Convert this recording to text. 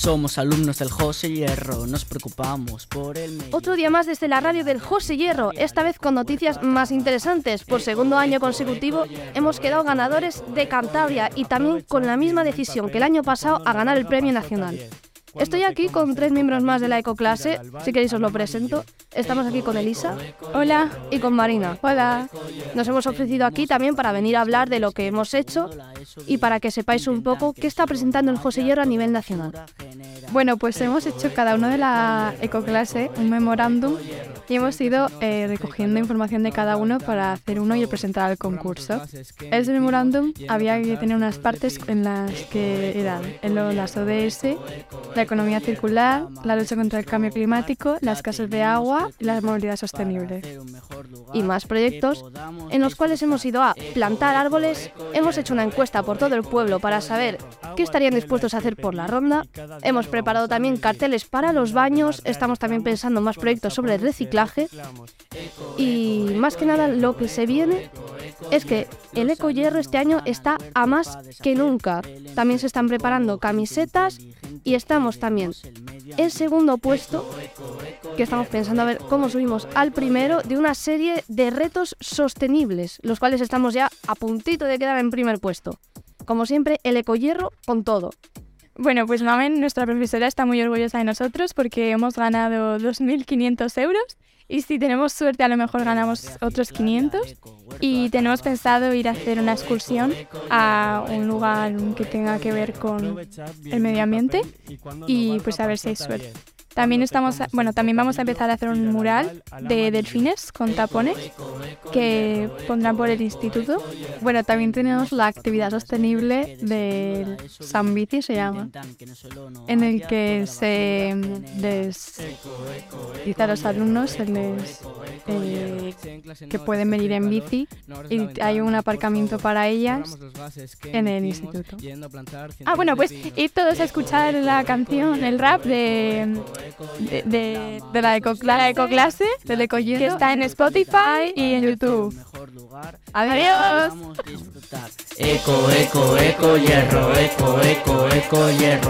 Somos alumnos del José Hierro, nos preocupamos por el medio. Otro día más desde la radio del José Hierro, esta vez con noticias más interesantes. Por segundo año consecutivo hemos quedado ganadores de Cantabria y también con la misma decisión que el año pasado a ganar el Premio Nacional. Estoy aquí con tres miembros más de la Ecoclase, si queréis os lo presento. Estamos aquí con Elisa. Hola. Y con Marina. Hola. Nos hemos ofrecido aquí también para venir a hablar de lo que hemos hecho y para que sepáis un poco qué está presentando el José Hierro a nivel nacional. Bueno, pues hemos hecho cada uno de la Ecoclase un memorándum y hemos ido eh, recogiendo información de cada uno para hacer uno y presentar al concurso. Ese memorándum había que tener unas partes en las que eran las ODS, la economía circular, la lucha contra el cambio climático, la escasez de agua y la movilidad sostenible. Y más proyectos en los cuales hemos ido a plantar árboles, hemos hecho una encuesta por todo el pueblo para saber qué estarían dispuestos a hacer por la ronda, hemos preparado también carteles para los baños, estamos también pensando en más proyectos sobre reciclaje y más que nada lo que se viene es que el Eco Hierro este año está a más que nunca. También se están preparando camisetas y estamos también en segundo puesto, que estamos pensando a ver cómo subimos al primero de una serie de retos sostenibles, los cuales estamos ya a puntito de quedar en primer puesto. Como siempre, el ecohierro con todo. Bueno, pues Mamen, nuestra profesora, está muy orgullosa de nosotros porque hemos ganado 2.500 euros y si tenemos suerte a lo mejor ganamos otros 500 y tenemos pensado ir a hacer una excursión a un lugar que tenga que ver con el medio ambiente y pues a ver si hay suerte. También estamos, bueno, también vamos a empezar a hacer un mural de delfines con tapones que pondrán por el instituto. Bueno, también tenemos la actividad sostenible del San Bici, se llama, en el que se les dice a los alumnos eh, que pueden venir en bici y hay un aparcamiento para ellas en el instituto. Ah, bueno, pues ir todos a escuchar la canción, el rap de de, de, la, ecoclase, del que está en Spotify y en YouTube. Adiós. Eco, eco, eco, hierro, eco, eco, eco, hierro.